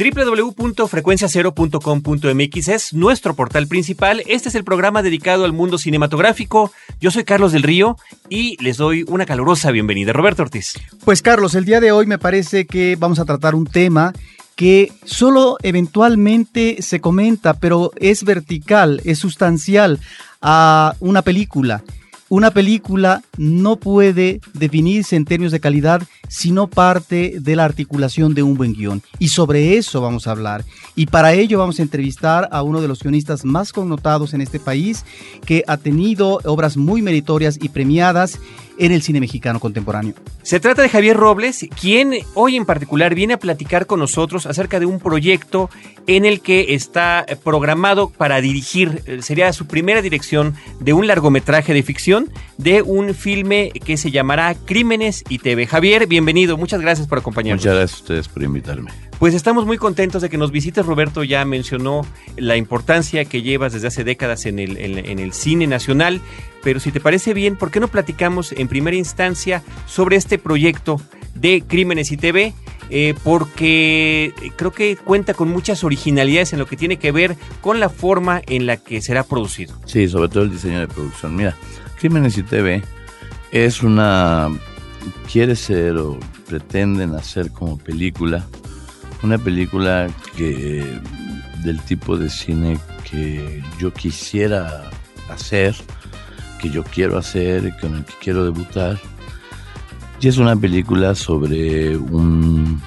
www.frecuenciacero.com.mx es nuestro portal principal. Este es el programa dedicado al mundo cinematográfico. Yo soy Carlos del Río y les doy una calurosa bienvenida. Roberto Ortiz. Pues Carlos, el día de hoy me parece que vamos a tratar un tema que solo eventualmente se comenta, pero es vertical, es sustancial a una película. Una película no puede definirse en términos de calidad si no parte de la articulación de un buen guion. Y sobre eso vamos a hablar. Y para ello vamos a entrevistar a uno de los guionistas más connotados en este país, que ha tenido obras muy meritorias y premiadas en el cine mexicano contemporáneo. Se trata de Javier Robles, quien hoy en particular viene a platicar con nosotros acerca de un proyecto en el que está programado para dirigir, eh, sería su primera dirección de un largometraje de ficción de un filme que se llamará Crímenes y TV. Javier, bienvenido, muchas gracias por acompañarnos. Muchas gracias a ustedes por invitarme. Pues estamos muy contentos de que nos visites. Roberto ya mencionó la importancia que llevas desde hace décadas en el, en, el cine nacional, pero si te parece bien, ¿por qué no platicamos en primera instancia sobre este proyecto de Crímenes y TV? Eh, porque creo que cuenta con muchas originalidades en lo que tiene que ver con la forma en la que será producido. Sí, sobre todo el diseño de producción. Mira, Crímenes y TV es una... quiere ser o pretenden hacer como película una película que del tipo de cine que yo quisiera hacer, que yo quiero hacer, con el que quiero debutar. Y es una película sobre un,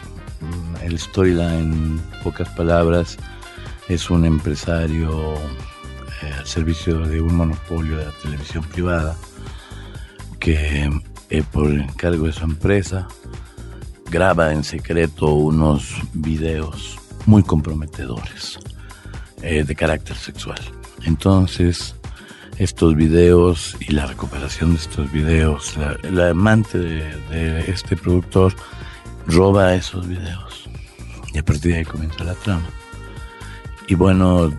el storyline, en pocas palabras, es un empresario eh, al servicio de un monopolio de la televisión privada que eh, por encargo de su empresa graba en secreto unos videos muy comprometedores eh, de carácter sexual. Entonces, estos videos y la recuperación de estos videos, la, amante de, este productor roba esos videos. Y a partir de ahí comienza la trama. Y bueno,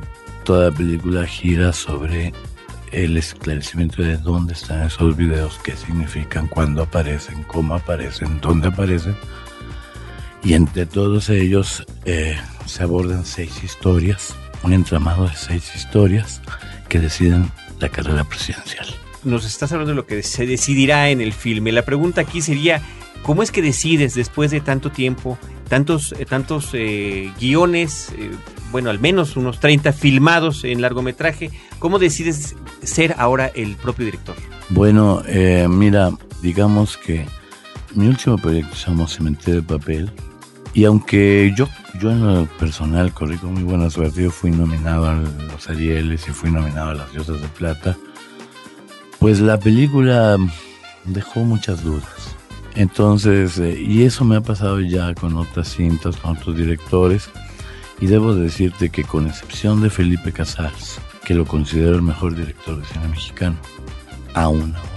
toda la película gira sobre el esclarecimiento de dónde están esos videos, qué significan, cuándo aparecen, cómo aparecen, dónde aparecen. Y entre todos ellos eh, se abordan seis historias, un entramado de seis historias que deciden la carrera presidencial. Nos estás hablando de lo que se decidirá en el filme. La pregunta aquí sería, ¿cómo es que decides después de tanto tiempo, tantos, eh, tantos eh, guiones, bueno, al menos unos 30 filmados en largometraje, cómo decides ser ahora el propio director? Bueno, mira, digamos que mi último proyecto se llama Cementerio de Papel, y aunque yo, yo en lo personal corrí con muy buena suerte, yo fui nominado a los Arieles y fui nominado a las Diosas de Plata, pues la película dejó muchas dudas. Entonces, eh, y eso me ha pasado ya con otras cintas, con otros directores, y debo decirte que con excepción de Felipe Casals, que lo considero el mejor director de cine mexicano, aún ahora,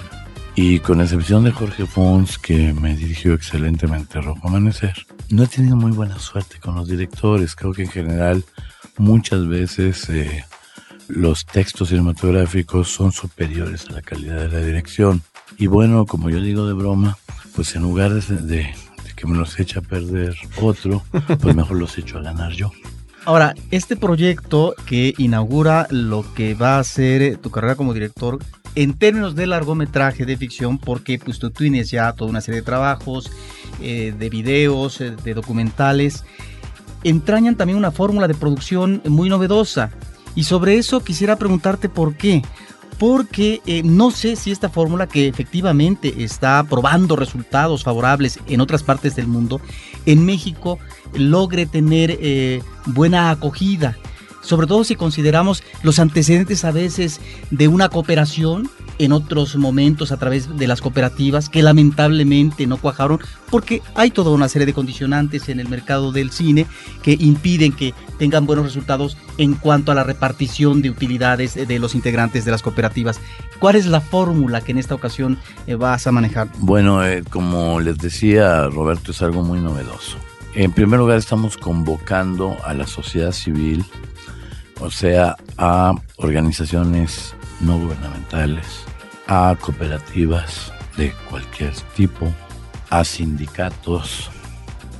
y con excepción de Jorge Fons, que me dirigió excelentemente Rojo Amanecer, no he tenido muy buena suerte con los directores. Creo que en general muchas veces eh, los textos cinematográficos son superiores a la calidad de la dirección. Y bueno, como yo digo de broma, pues en lugar de, que me los eche a perder otro, pues mejor los echo a ganar yo. Ahora, este proyecto que inaugura lo que va a ser tu carrera como director en términos de largometraje de ficción, porque pues tú tienes ya toda una serie de trabajos, eh, de videos, eh, de documentales, entrañan también una fórmula de producción muy novedosa. Y sobre eso quisiera preguntarte por qué. Porque eh, no sé si esta fórmula que efectivamente está probando resultados favorables en otras partes del mundo, en México logre tener buena acogida sobre todo si consideramos los antecedentes a veces de una cooperación en otros momentos a través de las cooperativas que lamentablemente no cuajaron porque hay toda una serie de condicionantes en el mercado del cine que impiden que tengan buenos resultados en cuanto a la repartición de utilidades de los integrantes de las cooperativas. ¿Cuál es la fórmula que en esta ocasión eh, vas a manejar? Bueno, eh, como les decía Roberto, es algo muy novedoso. En primer lugar, estamos convocando a la sociedad civil, o sea, a organizaciones no gubernamentales, a cooperativas de cualquier tipo, a sindicatos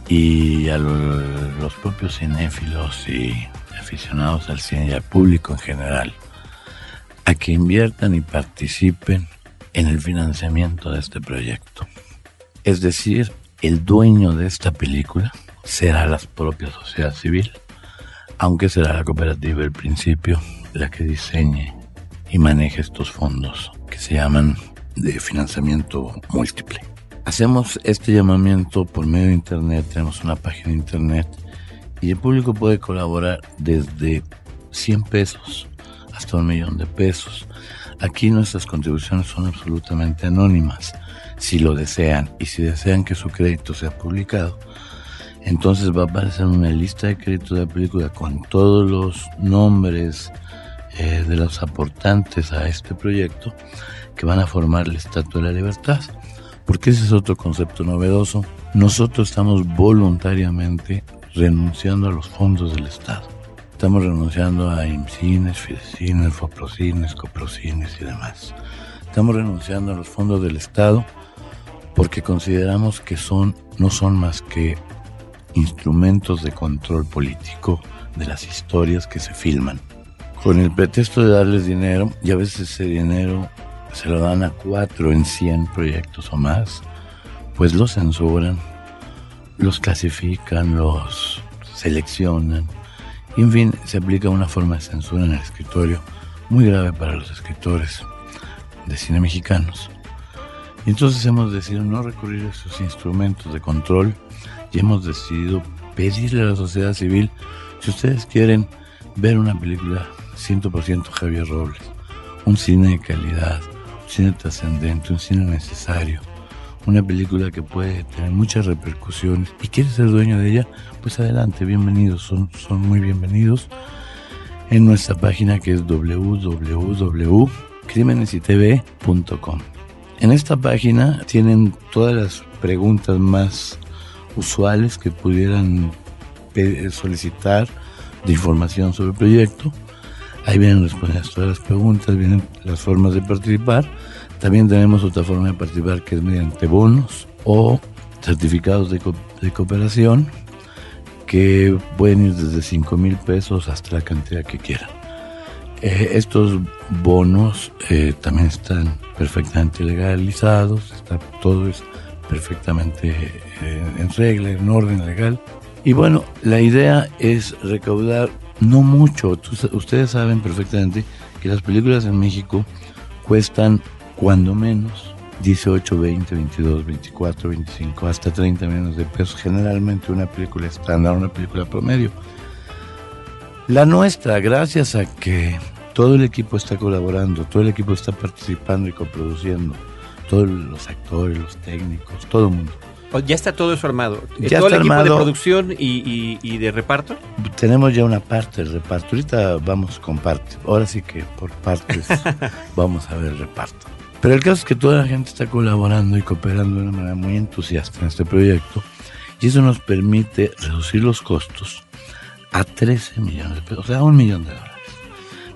y a los propios cinéfilos y aficionados al cine y al público en general, a que inviertan y participen en el financiamiento de este proyecto. Es decir, el dueño de esta película será la propia sociedad civil, aunque será la cooperativa al principio la que diseñe y maneje estos fondos que se llaman de financiamiento múltiple. Hacemos este llamamiento por medio de internet, tenemos una página de internet y el público puede colaborar desde 100 pesos hasta un millón de pesos. Aquí nuestras contribuciones son absolutamente anónimas. Si lo desean y si desean que su crédito sea publicado, entonces va a aparecer una lista de créditos de la película con todos los nombres eh, de los aportantes a este proyecto que van a formar el Estatua de la Libertad. Porque ese es otro concepto novedoso. Nosotros estamos voluntariamente renunciando a los fondos del Estado. Estamos renunciando a IMCINES, FIDECINES, FOPROCINES, COPROCINES y demás. Estamos renunciando a los fondos del Estado porque consideramos que son, no son más que instrumentos de control político de las historias que se filman. Con el pretexto de darles dinero, y a veces ese dinero se lo dan a cuatro en cien proyectos o más, pues los censuran, los clasifican, los seleccionan. Y en fin, se aplica una forma de censura en el escritorio muy grave para los escritores de cine mexicanos. Y entonces hemos decidido no recurrir a esos instrumentos de control y hemos decidido pedirle a la sociedad civil, si ustedes quieren ver una película 100% Javier Robles, un cine de calidad, un cine trascendente, un cine necesario, una película que puede tener muchas repercusiones y quiere ser dueño de ella, pues adelante, bienvenidos, son, son muy bienvenidos en nuestra página que es www.crimenesitv.com. En esta página tienen todas las preguntas más usuales que pudieran solicitar de información sobre el proyecto. Ahí vienen respondidas todas las preguntas, vienen las formas de participar. También tenemos otra forma de participar que es mediante bonos o certificados de, de cooperación que pueden ir desde 5 mil pesos hasta la cantidad que quieran. Eh, estos bonos eh, también están perfectamente legalizados, está, todo es perfectamente eh, en regla, en orden legal. Y bueno, la idea es recaudar no mucho. ustedes saben perfectamente que las películas en México cuestan cuando menos 18, 20, 22, 24, 25, hasta 30 millones de pesos. Generalmente una película estándar, una película promedio. La nuestra, gracias a que todo el equipo está colaborando, todo el equipo está participando y coproduciendo, todos los actores, los técnicos, todo el mundo. Ya está todo eso armado. Ya ¿Todo el equipo de producción y, de reparto? Tenemos ya una parte del reparto. Ahorita vamos con parte. Ahora sí que por partes vamos a ver el reparto. Pero el caso es que toda la gente está colaborando y cooperando de una manera muy entusiasta en este proyecto. Y eso nos permite reducir los costos a 13 millones de pesos, o sea, a un millón de dólares.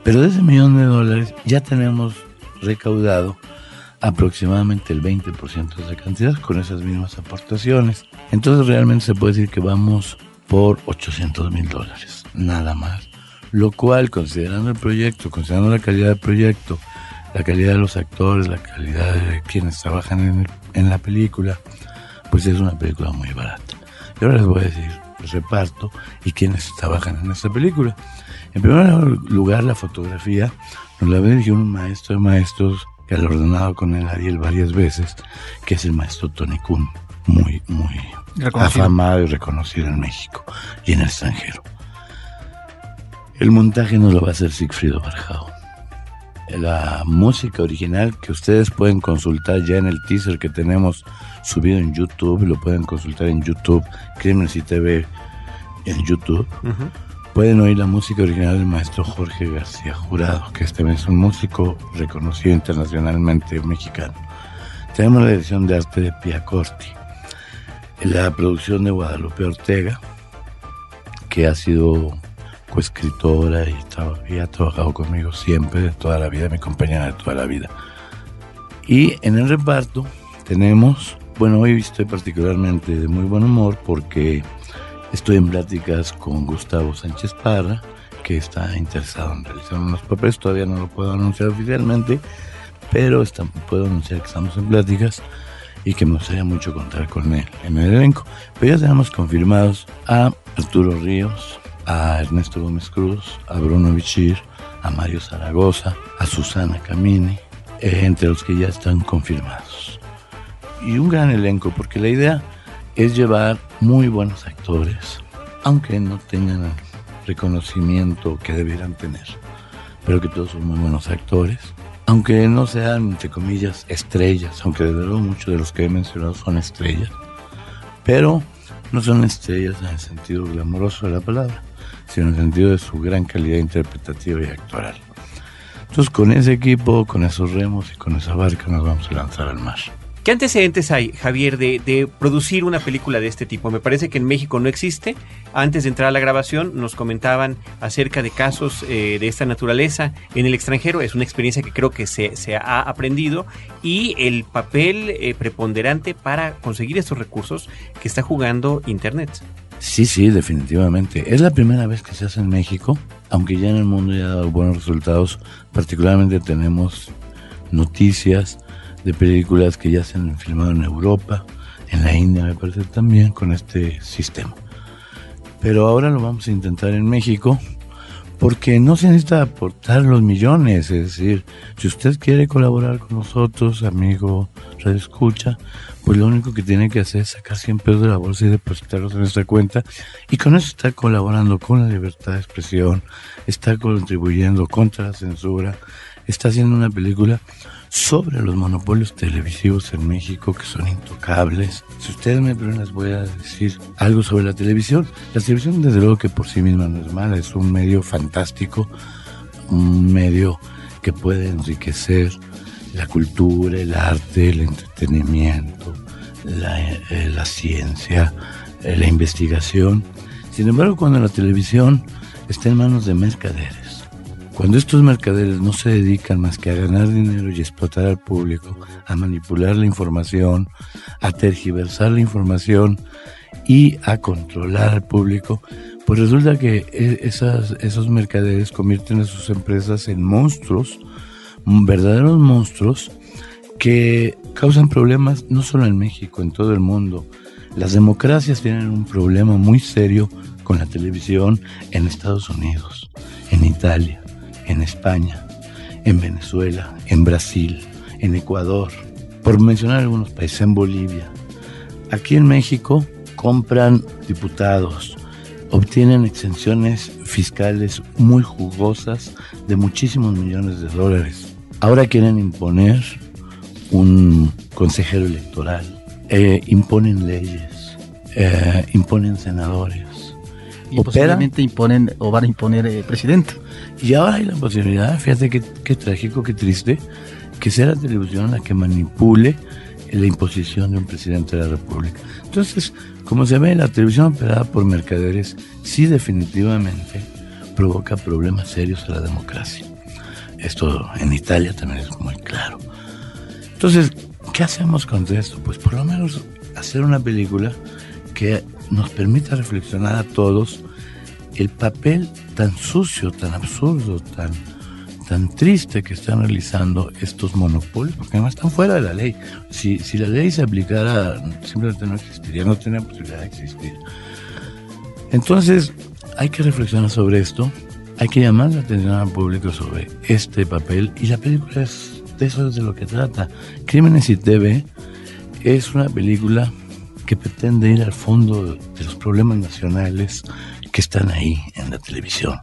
Pero de ese millón de dólares ya tenemos recaudado aproximadamente el 20% de esa cantidad con esas mismas aportaciones. Entonces realmente se puede decir que vamos por 800 mil dólares, nada más. Lo cual, considerando el proyecto, considerando la calidad del proyecto, la calidad de los actores, la calidad de quienes trabajan en, en la película, pues es una película muy barata. Y ahora les voy a decir el reparto y quienes trabajan en esta película. En primer lugar, la fotografía nos la dirigió un maestro de maestros ordenado con el Ariel varias veces, que es el maestro Tony Kuhn, muy, muy afamado y reconocido en México y en el extranjero. El montaje nos lo va a hacer Sigfrido Barjao. la música original que ustedes pueden consultar ya en el teaser que tenemos subido en YouTube, lo pueden consultar en YouTube, Crímenes y TV en YouTube. Pueden oír la música original del maestro Jorge García Jurado, que este es un músico reconocido internacionalmente mexicano. Tenemos la edición de arte de Pia Corti, la producción de Guadalupe Ortega, que ha sido coescritora y, ha trabajado conmigo siempre, de toda la vida, mi compañera de toda la vida. Y en el reparto tenemos, bueno, hoy estoy particularmente de muy buen humor porque estoy en pláticas con Gustavo Sánchez Parra, que está interesado en realizar unos papeles, todavía no lo puedo anunciar oficialmente, pero puedo anunciar que estamos en pláticas y que me gustaría mucho contar con él en el elenco. Pero ya tenemos confirmados a Arturo Ríos, a Ernesto Gómez Cruz, a Bruno Bichir, a Mario Zaragoza, a Susana Camini, eh, entre los que ya están confirmados. Y un gran elenco, porque la idea es llevar muy buenos actores, aunque no tengan el reconocimiento que debieran tener, pero que todos son muy buenos actores, aunque no sean, entre comillas, estrellas, aunque de luego muchos de los que he mencionado son estrellas, pero no son estrellas en el sentido glamoroso de la palabra, sino en el sentido de su gran calidad interpretativa y actoral. Entonces con ese equipo, con esos remos y con esa barca nos vamos a lanzar al mar. ¿Qué antecedentes hay, Javier, de, producir una película de este tipo? Me parece que en México no existe. Antes de entrar a la grabación nos comentaban acerca de casos eh, de esta naturaleza en el extranjero. Es una experiencia que creo que se, ha aprendido y el papel eh, preponderante para conseguir estos recursos que está jugando Internet. Sí, sí, definitivamente. Es la primera vez que se hace en México, aunque ya en el mundo ya ha dado buenos resultados. Particularmente tenemos noticias de películas que ya se han filmado en Europa, en la India me parece también, con este sistema. Pero ahora lo vamos a intentar en México porque no se necesita aportar los millones, es decir, si usted quiere colaborar con nosotros, amigo, red escucha, pues lo único que tiene que hacer es sacar 100 pesos de la bolsa y depositarlos en nuestra cuenta y con eso está colaborando con la libertad de expresión, está contribuyendo contra la censura, está haciendo una película sobre los monopolios televisivos en México que son intocables. Si ustedes me preguntan, les voy a decir algo sobre la televisión. La televisión, desde luego que por sí misma no es mala, es un medio fantástico, un medio que puede enriquecer la cultura, el arte, el entretenimiento, la, eh, ciencia, eh, la investigación. Sin embargo, cuando la televisión está en manos de mercaderes, cuando estos mercaderes no se dedican más que a ganar dinero y explotar al público, a manipular la información, a tergiversar la información y a controlar al público, pues resulta que e, esos mercaderes convierten a sus empresas en monstruos, verdaderos monstruos, que causan problemas no solo en México, en todo el mundo. Las democracias tienen un problema muy serio con la televisión en Estados Unidos, en Italia, en España, en Venezuela, en Brasil, en Ecuador, por mencionar algunos países, en Bolivia. Aquí en México compran diputados, obtienen exenciones fiscales muy jugosas de muchísimos millones de dólares. Ahora quieren imponer un consejero electoral, eh, imponen leyes, eh, imponen senadores. Y posiblemente imponen o van a imponer eh, presidente. Y ahora hay la posibilidad, fíjate qué, trágico, qué triste, que sea la televisión la que manipule la imposición de un presidente de la República. Entonces, como se ve, la televisión operada por mercaderes sí definitivamente provoca problemas serios a la democracia. Esto en Italia también es muy claro. Entonces, ¿qué hacemos con esto? Pues por lo menos hacer una película que nos permita reflexionar a todos el papel tan sucio, tan absurdo, tan, tan triste que están realizando estos monopolios, porque además están fuera de la ley. Si, si la ley se aplicara, simplemente no existiría, no tendría posibilidad de existir. Entonces, hay que reflexionar sobre esto, hay que llamar la atención al público sobre este papel, y la película es de eso es de lo que trata. Crímenes y TV es una película que pretende ir al fondo de los problemas nacionales que están ahí en la televisión.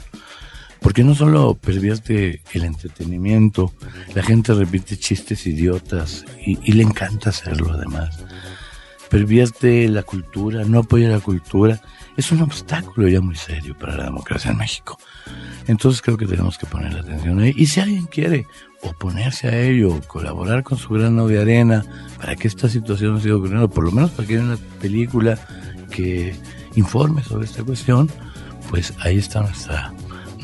Porque no solo pervierte el entretenimiento, la gente repite chistes idiotas y, y le encanta hacerlo además. Pervierte la cultura, no apoya la cultura. Es un obstáculo ya muy serio para la democracia en México. Entonces creo que tenemos que poner la atención ahí. Y si alguien quiere oponerse a ello, colaborar con su grano de arena para que esta situación no siga ocurriendo, por lo menos para que haya una película que informe sobre esta cuestión, pues ahí está nuestra,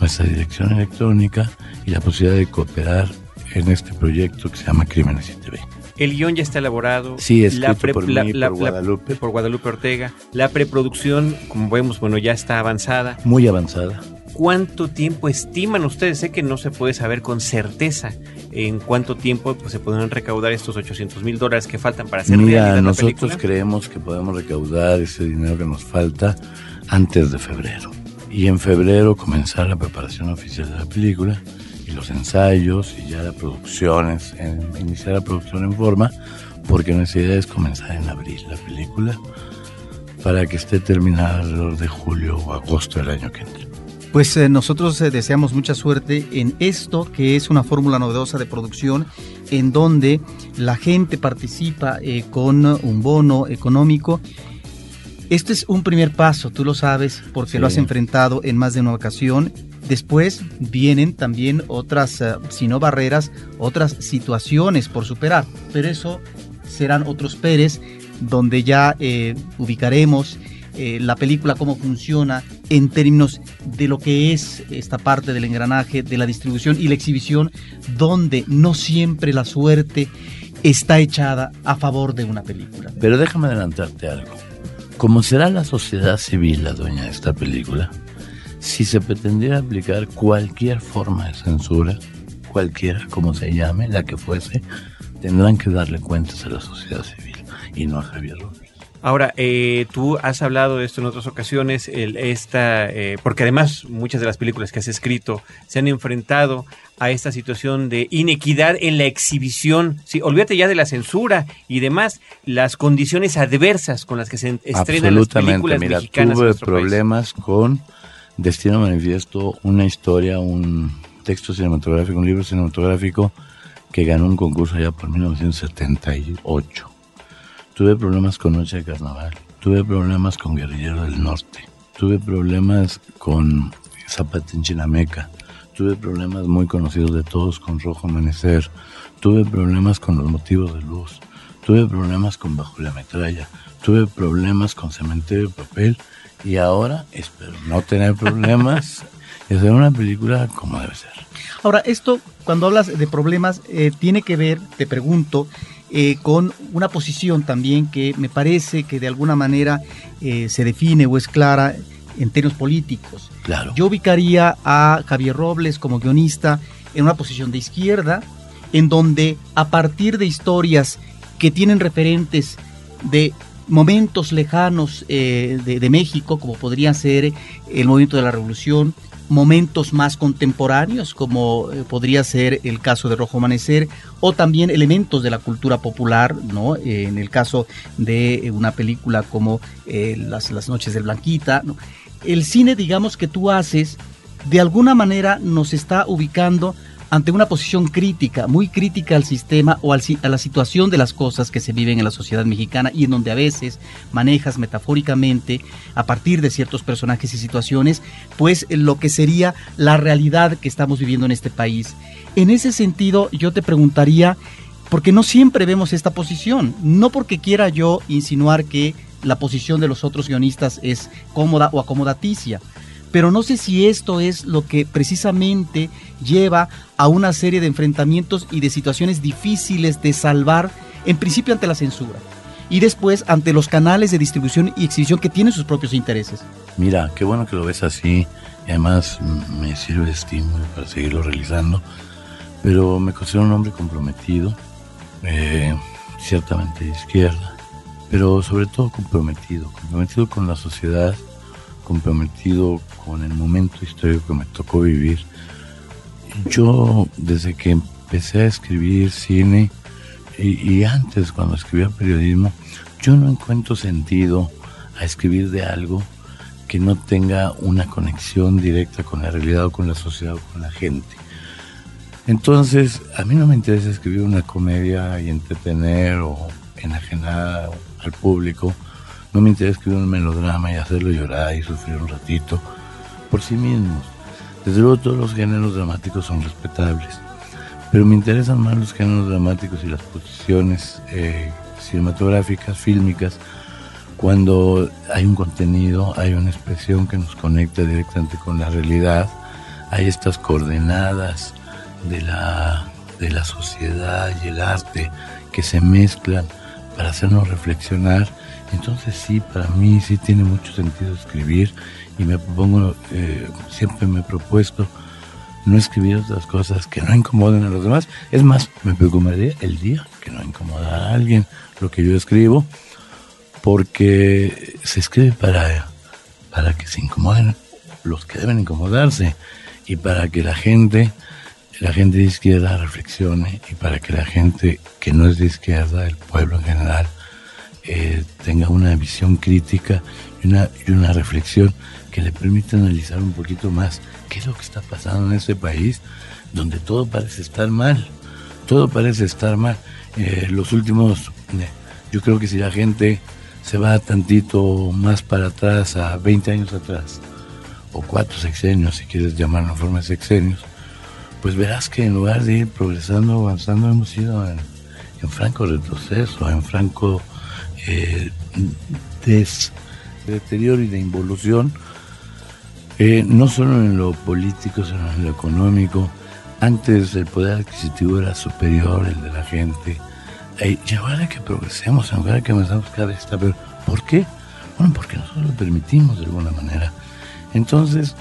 nuestra dirección electrónica y la posibilidad de cooperar en este proyecto que se llama Crímenes y TV. El guion ya está elaborado. Sí, escrito por mí, por Guadalupe. por Guadalupe Ortega. La preproducción, como vemos, bueno, ya está avanzada. Muy avanzada. ¿Cuánto tiempo estiman ustedes? Sé que no se puede saber con certeza en cuánto tiempo pues, se podrán recaudar estos 800 mil dólares que faltan para hacer Mira, realidad la nosotros película. creemos que podemos recaudar ese dinero que nos falta antes de febrero. Y en febrero comenzar la preparación oficial de la película los ensayos y ya la producción, es- en- iniciar la producción en forma, porque nuestra idea es comenzar en abril la película para que esté terminada alrededor de julio o agosto del año que entra. Pues eh, nosotros eh, deseamos mucha suerte en esto, que es una fórmula novedosa de producción, en donde la gente participa eh, con un bono económico. Este es un primer paso, tú lo sabes, porque Sí. lo has enfrentado en más de una ocasión. Después vienen también otras, eh, si no barreras, otras situaciones por superar. Pero eso serán otros Pérez, donde ya eh, ubicaremos eh, la película, cómo funciona en términos de lo que es esta parte del engranaje, de la distribución y la exhibición, donde no siempre la suerte está echada a favor de una película. Pero déjame adelantarte algo. Como será la sociedad civil la dueña de esta película, si se pretendiera aplicar cualquier forma de censura, cualquiera como se llame, la que fuese, tendrán que darle cuentas a la sociedad civil y no a Javier Robles. Ahora, eh, tú has hablado de esto en otras ocasiones, el, esta, eh, porque además muchas de las películas que has escrito se han enfrentado a esta situación de inequidad en la exhibición. Sí, olvídate ya de la censura y demás, las condiciones adversas con las que se estrenan las películas Mira, mexicanas en tuve país. problemas con Destino Manifiesto, una historia, un texto cinematográfico, un libro cinematográfico que ganó un concurso allá por 1978. Tuve problemas con Noche de Carnaval, tuve problemas con Guerrillero del Norte, tuve problemas con Zapata en Chinameca, tuve problemas muy conocidos de todos con Rojo Amanecer, tuve problemas con Los Motivos de Luz, tuve problemas con Bajo la Metralla, tuve problemas con Cementerio de Papel y ahora espero no tener problemas y hacer una película como debe ser. Ahora, esto, cuando hablas de problemas, eh, tiene que ver, te pregunto, eh, con una posición también que me parece que de alguna manera eh, se define o es clara en términos políticos. Claro. Yo ubicaría a Javier Robles como guionista en una posición de izquierda, en donde a partir de historias que tienen referentes de momentos lejanos eh, de, México, como podría ser el movimiento de la revolución, momentos más contemporáneos, como eh, podría ser el caso de Rojo Amanecer, o también elementos de la cultura popular, ¿no? Eh, en el caso de una película como las, Noches del Blanquita. El cine, digamos, que tú haces, de alguna manera nos está ubicando ante una posición crítica, muy crítica al sistema o a la situación de las cosas que se viven en la sociedad mexicana y en donde a veces manejas metafóricamente, a partir de ciertos personajes y situaciones, pues lo que sería la realidad que estamos viviendo en este país. En ese sentido, yo te preguntaría, porque no siempre vemos esta posición, no porque quiera yo insinuar que la posición de los otros guionistas es cómoda o acomodaticia, pero no sé si esto es lo que precisamente lleva a una serie de enfrentamientos y de situaciones difíciles de salvar, en principio ante la censura y después ante los canales de distribución y exhibición que tienen sus propios intereses. Mira, qué bueno que lo ves así y además me sirve de estímulo para seguirlo realizando. Pero me considero un hombre comprometido, eh, ciertamente de izquierda, pero sobre todo comprometido, comprometido con la sociedad, comprometido con el momento histórico que me tocó vivir. Yo, desde que empecé a escribir cine y, antes cuando escribía periodismo, yo no encuentro sentido a escribir de algo que no tenga una conexión directa con la realidad o con la sociedad o con la gente. Entonces, a mí no me interesa escribir una comedia y entretener o enajenar al público. No me interesa escribir un melodrama y hacerlo llorar y sufrir un ratito por sí mismos. Desde luego todos los géneros dramáticos son respetables, pero me interesan más los géneros dramáticos y las posiciones eh, cinematográficas, fílmicas, cuando hay un contenido, hay una expresión que nos conecta directamente con la realidad, hay estas coordenadas de la, de la sociedad y el arte que se mezclan para hacernos reflexionar. Entonces sí, para mí sí tiene mucho sentido escribir y me propongo, eh, siempre me he propuesto no escribir otras cosas que no incomoden a los demás. Es más, me preocuparía el día que no incomoda a alguien lo que yo escribo, porque se escribe para, para que se incomoden los que deben incomodarse y para que la gente, la gente de izquierda reflexione y para que la gente que no es de izquierda, el pueblo en general, eh, tenga una visión crítica y una, y una reflexión que le permita analizar un poquito más qué es lo que está pasando en ese país donde todo parece estar mal, todo parece estar mal. Eh, los últimos, eh, yo creo que si la gente se va tantito más para atrás, a 20 años atrás, o cuatro sexenios, si quieres llamarlo en forma de sexenios, pues verás que en lugar de ir progresando, avanzando, hemos ido en, franco retroceso, en franco eh, deterioro y de involución, eh, no solo en lo político, sino en lo económico. Antes el poder adquisitivo era superior, el de la gente. Eh, y ahora que progresemos, ahora que avanzamos cada vez está peor. ¿Por qué? Bueno, porque nosotros lo permitimos de alguna manera. Entonces,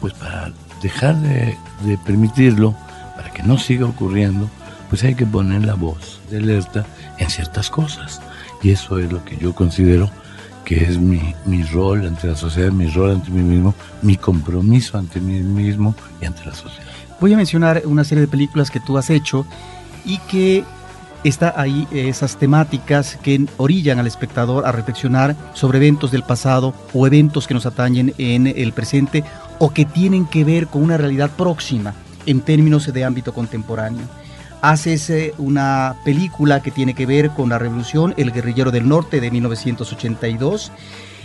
pues para dejar de, de permitirlo, para que no siga ocurriendo, pues hay que poner la voz de alerta en ciertas cosas. Y eso es lo que yo considero que es mi, mi rol ante la sociedad, mi rol ante mí mismo, mi compromiso ante mí mismo y ante la sociedad. Voy a mencionar una serie de películas que tú has hecho y que está ahí esas temáticas que orillan al espectador a reflexionar sobre eventos del pasado o eventos que nos atañen en el presente o que tienen que ver con una realidad próxima en términos de ámbito contemporáneo haces una película que tiene que ver con la revolución El guerrillero del norte de 1982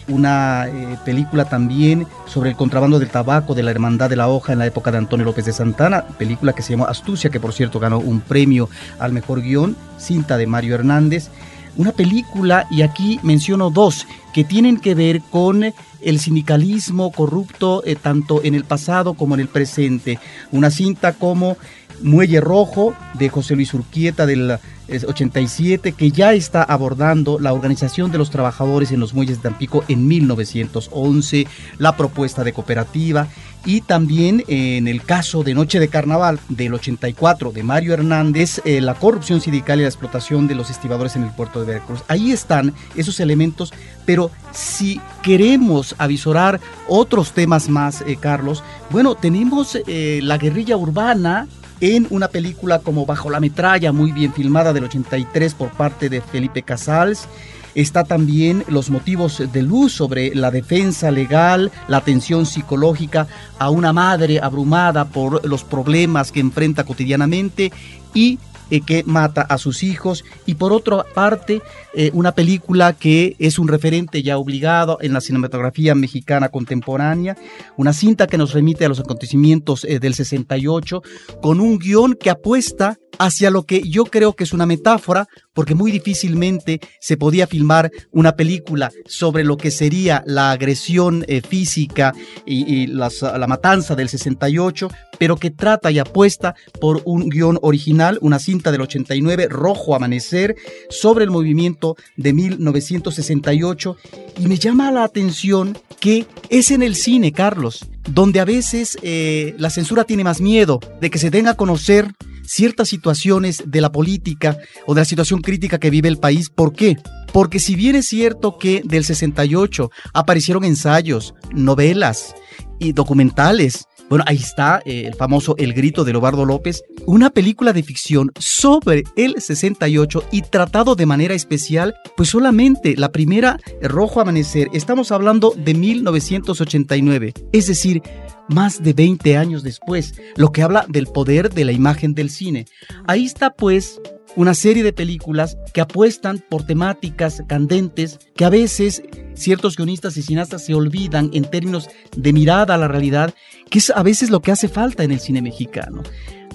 una eh, película también sobre el contrabando del tabaco de la Hermandad de la Hoja en la época de Antonio López de Santana, película que se llamó Astucia, que por cierto ganó un premio al mejor guion, cinta de Mario Hernández. Una película, y aquí menciono dos, que tienen que ver con el sindicalismo corrupto eh, tanto en el pasado como en el presente. Una cinta como Muelle Rojo de José Luis Urquieta del 87 que ya está abordando la organización de los trabajadores en los muelles de Tampico en 1911, la propuesta de cooperativa y también en el caso de Noche de Carnaval del 84 de Mario Hernández, eh, la corrupción sindical y la explotación de los estibadores en el puerto de Veracruz. Ahí están esos elementos, pero si queremos avisorar otros temas más, eh, Carlos, bueno, tenemos eh, la guerrilla urbana en una película como Bajo la metralla, muy bien filmada del 83 por parte de Felipe Casals. Está también los motivos de luz sobre la defensa legal, la atención psicológica a una madre abrumada por los problemas que enfrenta cotidianamente y eh, que mata a sus hijos. Y por otra parte eh, una película que es un referente ya obligado en la cinematografía mexicana contemporánea, una cinta que nos remite a los acontecimientos eh, del 68 con un guion que apuesta hacia lo que yo creo que es una metáfora, porque muy difícilmente se podía filmar una película sobre lo que sería la agresión física y, la matanza del 68, pero que trata y apuesta por un guion original, una cinta del 89, Rojo Amanecer, sobre el movimiento de 1968. Y me llama la atención que es en el cine, Carlos, donde a veces eh, la censura tiene más miedo de que se den a conocer ciertas situaciones de la política o de la situación crítica que vive el país. ¿Por qué? Porque si bien es cierto que del 68 aparecieron ensayos, novelas y documentales Bueno, ahí está eh, el famoso El Grito de Lobardo López, una película de ficción sobre el 68 y tratado de manera especial, pues solamente la primera, Rojo Amanecer, estamos hablando de 1989, es decir, más de 20 años después, lo que habla del poder de la imagen del cine. Ahí está pues una serie de películas que apuestan por temáticas candentes que a veces ciertos guionistas y cineastas se olvidan en términos de mirada a la realidad, que es a veces lo que hace falta en el cine mexicano.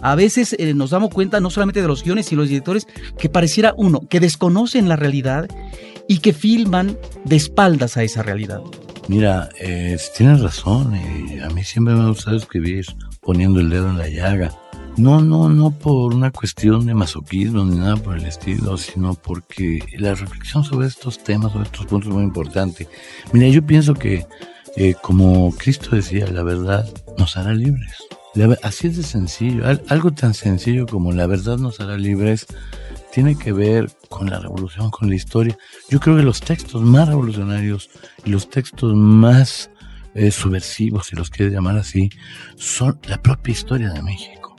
A veces eh, nos damos cuenta no solamente de los guiones y los directores, que pareciera uno, que desconocen la realidad y que filman de espaldas a esa realidad. Mira, eh, tienes razón, eh, a mí siempre me ha gustado escribir poniendo el dedo en la llaga. No, no, no por una cuestión de masoquismo ni nada por el estilo, sino porque la reflexión sobre estos temas, sobre estos puntos es muy importante. Mira, yo pienso que, eh, como Cristo decía, la verdad nos hará libres. así es de sencillo, algo tan sencillo como la verdad nos hará libres tiene que ver con la revolución, con la historia. Yo creo que los textos más revolucionarios y los textos más eh, subversivos, si los quieres llamar así, son la propia historia de México.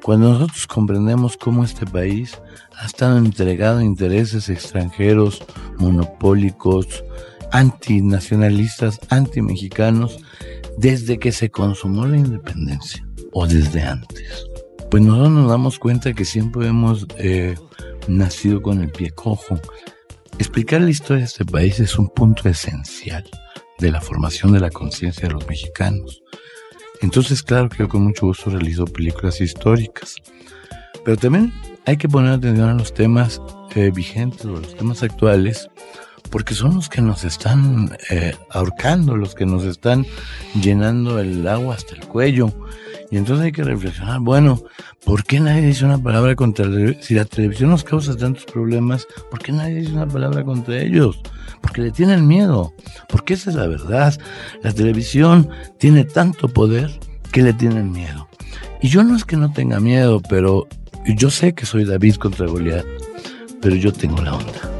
Cuando nosotros comprendemos cómo este país ha estado entregado a intereses extranjeros, monopólicos, antinacionalistas, antimexicanos, desde que se consumó la independencia o desde antes. Pues nosotros nos damos cuenta que siempre hemos eh, nacido con el pie cojo. Explicar la historia de este país es un punto esencial de la formación de la conciencia de los mexicanos. Entonces, claro que yo con mucho gusto realizo películas históricas. Pero también hay que poner atención a los temas eh, vigentes o los temas actuales, porque son los que nos están eh, ahorcando, los que nos están llenando el agua hasta el cuello. Y entonces hay que reflexionar, bueno, ¿por qué nadie dice una palabra contra la Si la televisión nos causa tantos problemas, ¿por qué nadie dice una palabra contra ellos? Porque le tienen miedo, porque esa es la verdad. La televisión tiene tanto poder que le tienen miedo. Y yo no es que no tenga miedo, pero yo sé que soy David contra Goliat, pero yo tengo la onda.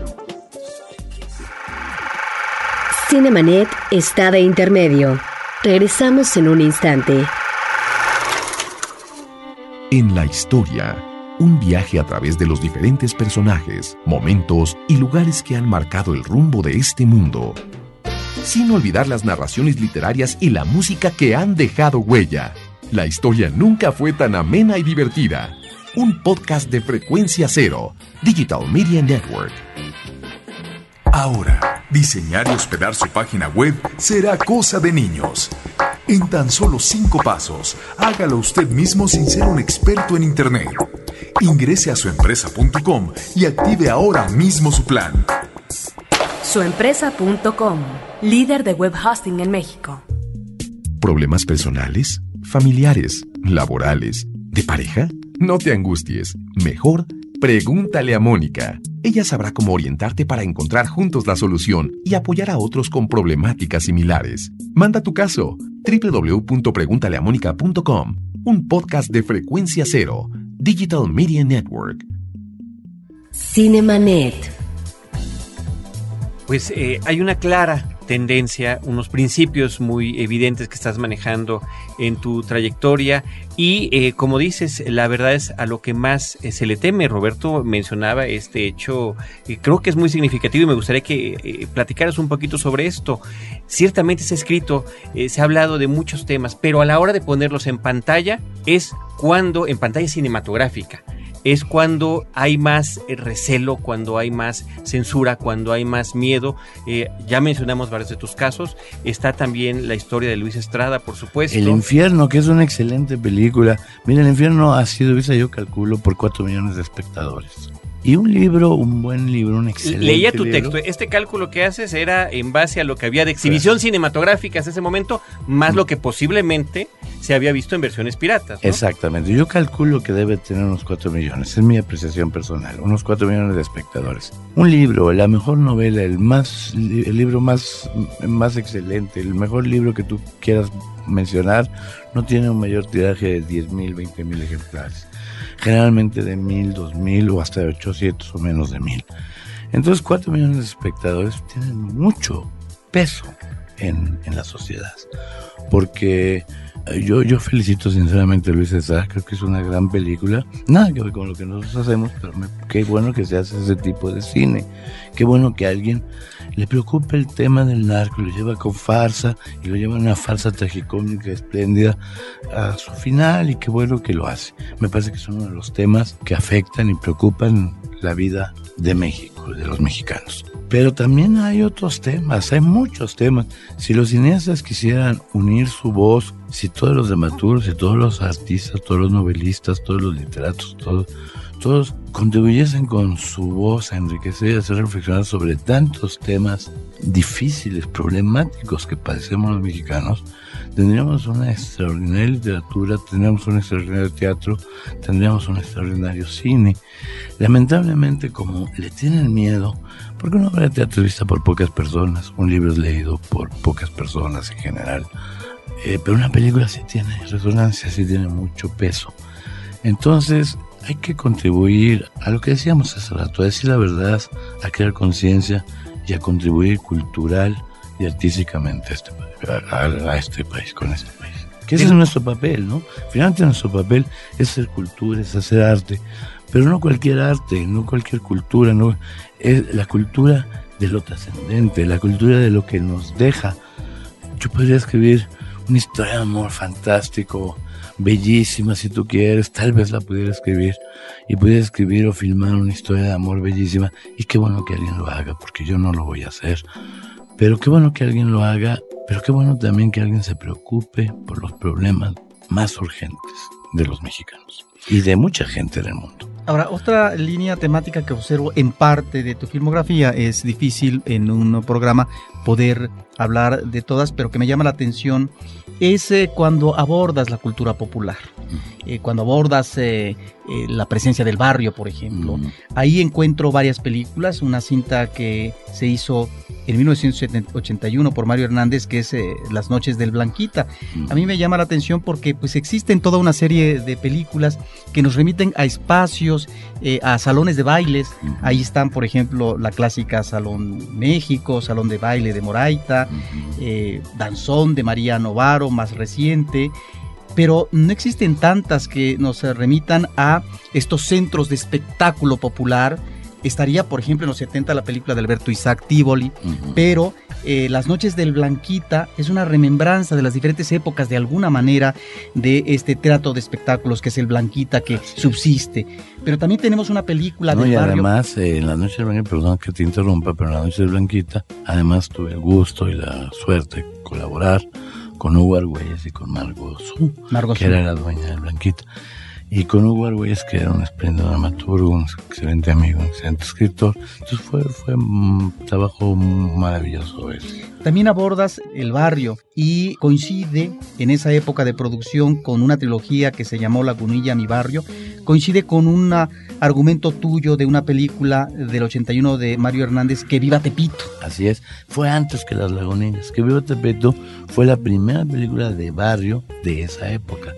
Cinemanet está de intermedio. Regresamos en un instante. En la historia, un viaje a través de los diferentes personajes, momentos y lugares que han marcado el rumbo de este mundo. Sin olvidar las narraciones literarias y la música que han dejado huella. La historia nunca fue tan amena y divertida. Un podcast de frecuencia cero, Digital Media Network. Ahora, diseñar y hospedar su página web será cosa de niños. En tan solo cinco pasos, hágalo usted mismo sin ser un experto en Internet. Ingrese a suempresa.com y active ahora mismo su plan. Suempresa.com, líder de web hosting en México. ¿Problemas personales, familiares, laborales, de pareja? No te angusties. Mejor pregúntale a Mónica. Ella sabrá cómo orientarte para encontrar juntos la solución y apoyar a otros con problemáticas similares. Manda tu caso www.preguntaleamónica.com, un podcast de frecuencia cero, Digital Media Network. Cinemanet. Pues eh, hay una clara tendencia, unos principios muy evidentes que estás manejando en tu trayectoria y eh, como dices, la verdad es a lo que más eh, se le teme. Roberto mencionaba este hecho, creo que es muy significativo y me gustaría que eh, platicaras un poquito sobre esto. Ciertamente se ha escrito, se ha hablado de muchos temas, pero a la hora de ponerlos en pantalla es cuando, en pantalla cinematográfica, es cuando hay más eh, recelo, cuando hay más censura, cuando hay más miedo. Eh, ya mencionamos varios de tus casos. Está también la historia de Luis Estrada, por supuesto. El infierno, que es una excelente película. Mira, el infierno ha sido yo calculo, por 4 millones de espectadores. Y un libro, un buen libro, un excelente Leía tu texto. Este cálculo que haces era en base a lo que había de exhibición cinematográfica en ese momento, más lo que posiblemente se había visto en versiones piratas. Exactamente. Yo calculo que debe tener unos 4 millones. Es mi apreciación personal. Unos 4 millones de espectadores. Un libro, la mejor novela, el más el libro más, más excelente, el mejor libro que tú quieras mencionar, no tiene un mayor tiraje de 10 mil, 20 mil ejemplares generalmente de mil, dos mil o hasta de 800 o menos de mil. Entonces, cuatro millones de espectadores tienen mucho peso en, en la sociedad. Porque yo, yo felicito sinceramente a Luis César, creo que es una gran película. Nada que ver con lo que nosotros hacemos, pero qué bueno que se hace ese tipo de cine. Qué bueno que alguien le preocupe el tema del narco, lo lleva con farsa y lo lleva en una farsa tragicómica espléndida a su final y qué bueno que lo hace. Me parece que son uno de los temas que afectan y preocupan la vida de México, de los mexicanos. Pero también hay otros temas, hay muchos temas. Si los cineastas quisieran unir su voz, si todos los dramaturgos, si todos los artistas, todos los novelistas, todos los literatos, todos, todos contribuyesen con su voz a enriquecer y hacer reflexionar sobre tantos temas difíciles, problemáticos que padecemos los mexicanos, tendríamos una extraordinaria literatura, tendríamos un extraordinario teatro, tendríamos un extraordinario cine. Lamentablemente, como le tienen miedo, porque una obra de teatro es vista por pocas personas, un libro es leído por pocas personas en general, eh, pero una película sí tiene resonancia, sí tiene mucho peso. Entonces, hay que contribuir a lo que decíamos hace rato, a decir la verdad, a crear conciencia y a contribuir cultural y artísticamente a este, a, este país, con este país. Que ese es nuestro papel, ¿no? Finalmente nuestro papel es hacer cultura, es hacer arte, pero no cualquier arte, no cualquier cultura, no es la cultura de lo trascendente, la cultura de lo que nos deja. Yo podría escribir una historia de amor fantástico, bellísima si tú quieres, tal vez la pudiera escribir y pudiera escribir o filmar una historia de amor bellísima y qué bueno que alguien lo haga porque yo no lo voy a hacer. Pero qué bueno que alguien lo haga, pero qué bueno también que alguien se preocupe por los problemas más urgentes de los mexicanos y de mucha gente del mundo. Ahora, otra línea temática que observo en parte de tu filmografía es difícil en un programa poder hablar de todas, pero que me llama la atención es eh, cuando abordas la cultura popular, eh, cuando abordas eh, la presencia del barrio, por ejemplo. Ahí encuentro varias películas, una cinta que se hizo en 1981 por Mario Hernández, que es Las noches del Blanquita. A mí me llama la atención porque pues existen toda una serie de películas que nos remiten a espacios, a salones de bailes. Ahí están, por ejemplo, la clásica Salón México, Salón de Baile de Moraita, Danzón de María Novaro, más reciente, pero no existen tantas que nos remitan a estos centros de espectáculo popular. Estaría, por ejemplo, en los 70 la película de Alberto Isaac Tivoli, pero eh, Las noches del Blanquita es una remembranza de las diferentes épocas, de alguna manera, de este teatro de espectáculos que es el Blanquita que subsiste. Pero también tenemos una película no, del y barrio. además, eh, en La noche del Blanquita, perdón que te interrumpa, pero en La noche del Blanquita, además tuve el gusto y la suerte de colaborar con Hugo Argüelles y con Margot Su, que era la dueña de Blanquita. Y con Hugo Argüelles, que era un espléndido dramaturgo, un excelente amigo, un excelente escritor. Entonces fue, fue un trabajo maravilloso ese. También abordas el barrio y coincide en esa época de producción con una trilogía que se llamó Lagunilla, mi barrio. Coincide con un argumento tuyo de una película del 81 de Mario Hernández, Que Viva Tepito. Así es, fue antes que Las Lagunillas. Que Viva Tepito fue la primera película de barrio de esa época.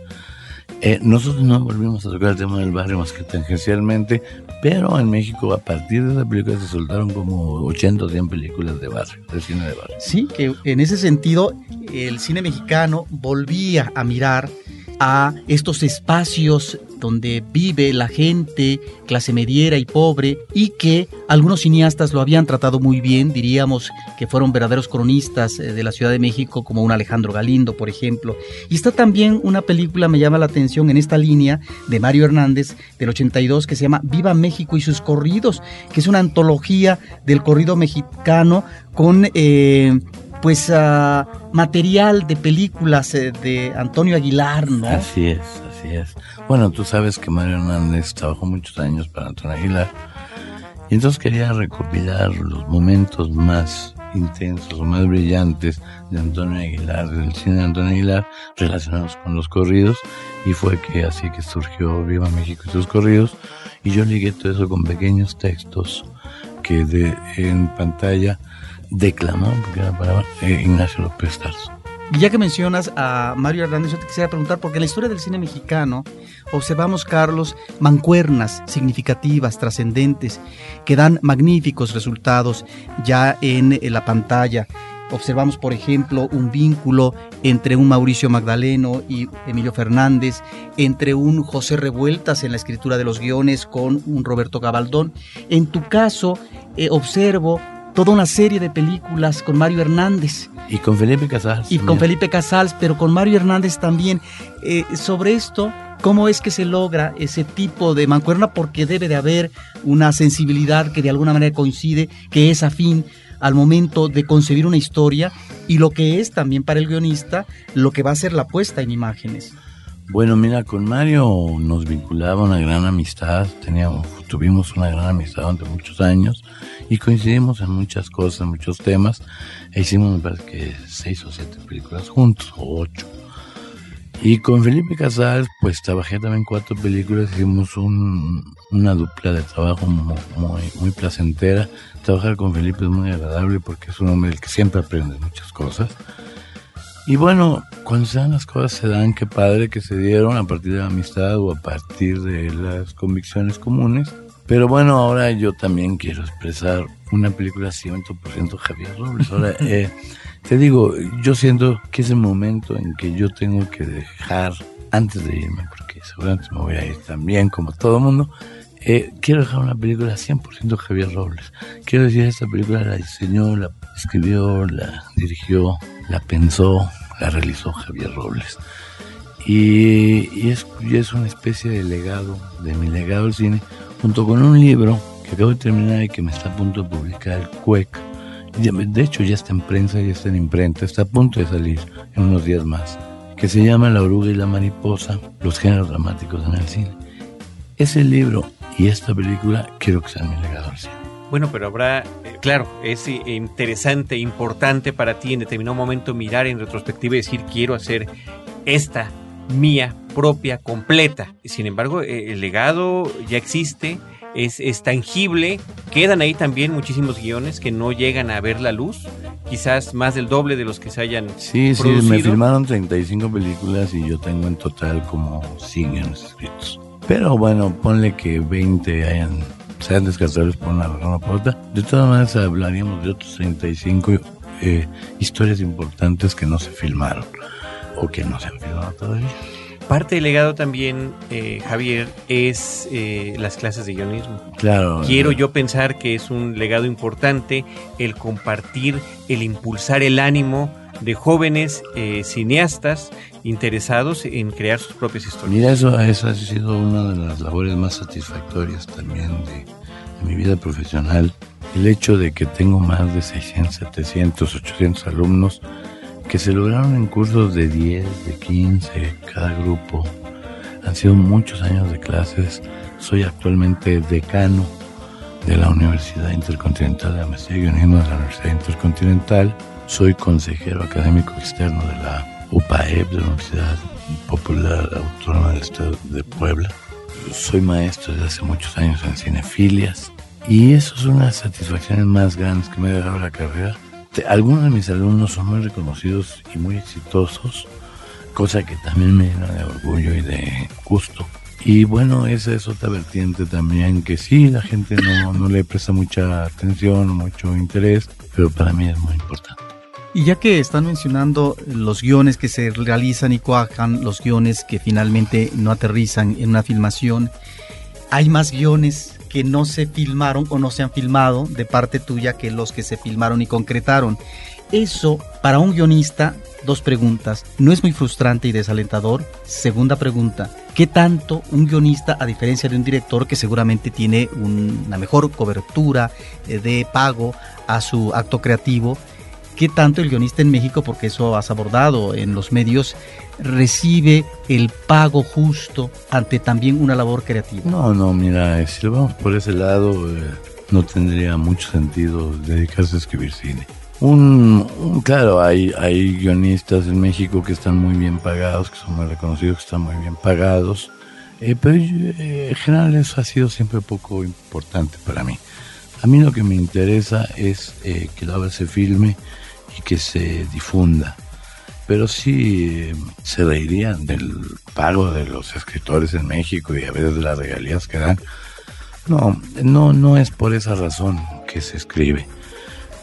Eh, nosotros no volvimos a tocar el tema del barrio más que tangencialmente, pero en México a partir de esa película se soltaron como 80 o 100 películas de barrio, de cine de barrio. Sí, que en ese sentido el cine mexicano volvía a mirar a estos espacios donde vive la gente, clase mediera y pobre, y que algunos cineastas lo habían tratado muy bien, diríamos que fueron verdaderos cronistas eh, de la Ciudad de México, como un Alejandro Galindo, por ejemplo. Y está también una película, me llama la atención, en esta línea de Mario Hernández del 82, que se llama Viva México y sus corridos, que es una antología del corrido mexicano con... Eh, pues uh, material de películas eh, de Antonio Aguilar, ¿no? Así es, Bueno, tú sabes que Mario Hernández trabajó muchos años para Antonio Aguilar. Y entonces quería recopilar los momentos más intensos o más brillantes de Antonio Aguilar, del cine de Antonio Aguilar, relacionados con los corridos, y fue que así que surgió Viva México y sus corridos, y yo ligué todo eso con pequeños textos que de, en pantalla declamó, porque era para eh, Ignacio López Tarso. Y ya que mencionas a Mario Hernández, yo te quisiera preguntar, porque en la historia del cine mexicano observamos, Carlos, mancuernas significativas, trascendentes, que dan magníficos resultados ya en la pantalla. observamos, por ejemplo, un vínculo entre un Mauricio Magdaleno y Emilio Fernández, entre un José Revueltas en la escritura de los guiones con un Roberto Gabaldón. En tu caso, eh, observo toda una serie de películas con Mario Hernández. Y con Felipe Casals. Y con Felipe Casals, pero con Mario Hernández también. Eh, sobre esto, ¿cómo es que se logra ese tipo de mancuerna? Porque debe de haber una sensibilidad que de alguna manera coincide, que es afín al momento de concebir una historia y lo que es también para el guionista lo que va a ser la puesta en imágenes. Bueno, mira, con Mario nos vinculaba una gran amistad, teníamos, tuvimos una gran amistad durante muchos años y coincidimos en muchas cosas, en muchos temas, e hicimos, me parece que seis o siete películas juntos, o ocho. Y con Felipe Casals, pues trabajé también cuatro películas, hicimos una dupla de trabajo muy, muy, placentera. Trabajar con Felipe es muy agradable porque es un hombre del que siempre aprende muchas cosas. Y bueno, cuando se dan las cosas, se dan, qué padre que se dieron a partir de la amistad o a partir de las convicciones comunes. Pero bueno, ahora yo también quiero expresar una película 100% Javier Robles. Ahora, eh, te digo, yo siento que es el momento en que yo tengo que dejar, antes de irme, porque seguramente me voy a ir también, como todo mundo, eh, quiero dejar una película 100% Javier Robles. Quiero decir, esta película la diseñó, la escribió, la dirigió, la pensó, la realizó Javier Robles. Y, es, y es una especie de legado, de mi legado al cine, junto con un libro que acabo de terminar y que me está a punto de publicar el CUEC. De hecho, ya está en prensa, ya está en imprenta, está a punto de salir en unos días más, que se llama La oruga y la mariposa, los géneros dramáticos en el cine. Ese libro y esta película quiero que sean mi legado al cine. Bueno, pero habrá, eh, claro, es interesante, importante para ti en determinado momento mirar en retrospectiva y decir, quiero hacer esta mía propia, completa. Sin embargo, eh, el legado ya existe, es, tangible, quedan ahí también muchísimos guiones que no llegan a ver la luz, quizás más del doble de los que se hayan Sí, sí, me filmaron 35 películas y yo tengo en total como 100 guiones escritos. Pero bueno, ponle que 20 hayan sean descartables por una razón o por otra. De todas maneras hablaríamos de otros 35 eh, historias importantes que no se filmaron o que no se han filmado todavía. Parte del legado también, eh, Javier, es eh, las clases de guionismo. Claro. Quiero yo pensar que es un legado importante el compartir, el impulsar el ánimo de jóvenes eh, cineastas interesados en crear sus propias historias. Mira, eso, eso ha sido una de las labores más satisfactorias también de, de mi vida profesional. El hecho de que tengo más de 600, 700, 800 alumnos que se lograron en cursos de 10, de 15, cada grupo. Han sido muchos años de clases. Soy actualmente decano de la Universidad Intercontinental de Maestría y Guionismo de la Universidad Intercontinental. Soy consejero académico externo de la UPAEP, de la Universidad Popular Autónoma del Estado de Puebla. Soy maestro desde hace muchos años en cinefilias. Y eso es una de las satisfacciones más grandes que me ha dejado la carrera algunos de mis alumnos son muy reconocidos y muy exitosos, cosa que también me llena de orgullo y de gusto. Y bueno, esa es otra vertiente también que sí, la gente no, no le presta mucha atención, mucho interés, pero para mí es muy importante. Y ya que están mencionando los guiones que se realizan y cuajan, los guiones que finalmente no aterrizan en una filmación, hay más guiones que no se filmaron o no se han filmado de parte tuya que los que se filmaron y concretaron. Eso, para un guionista, dos preguntas. ¿No es muy frustrante y desalentador? Segunda pregunta. ¿Qué tanto un guionista, a diferencia de un director que seguramente tiene una mejor cobertura eh, de pago a su acto creativo, qué tanto el guionista en México, porque eso has abordado en los medios, recibe el pago justo ante también una labor creativa? No, no, mira, si lo vamos por ese lado, eh, no tendría mucho sentido dedicarse a escribir cine. Un, claro, hay, hay guionistas en México que están muy bien pagados, que son muy reconocidos, que están muy bien pagados, eh, pero eh, en general eso ha sido siempre poco importante para mí. A mí lo que me interesa es que la obra se filme y que se difunda pero sí se reirían del pago de los escritores en México y a veces de las regalías que dan. No, no, no es por esa razón que se escribe.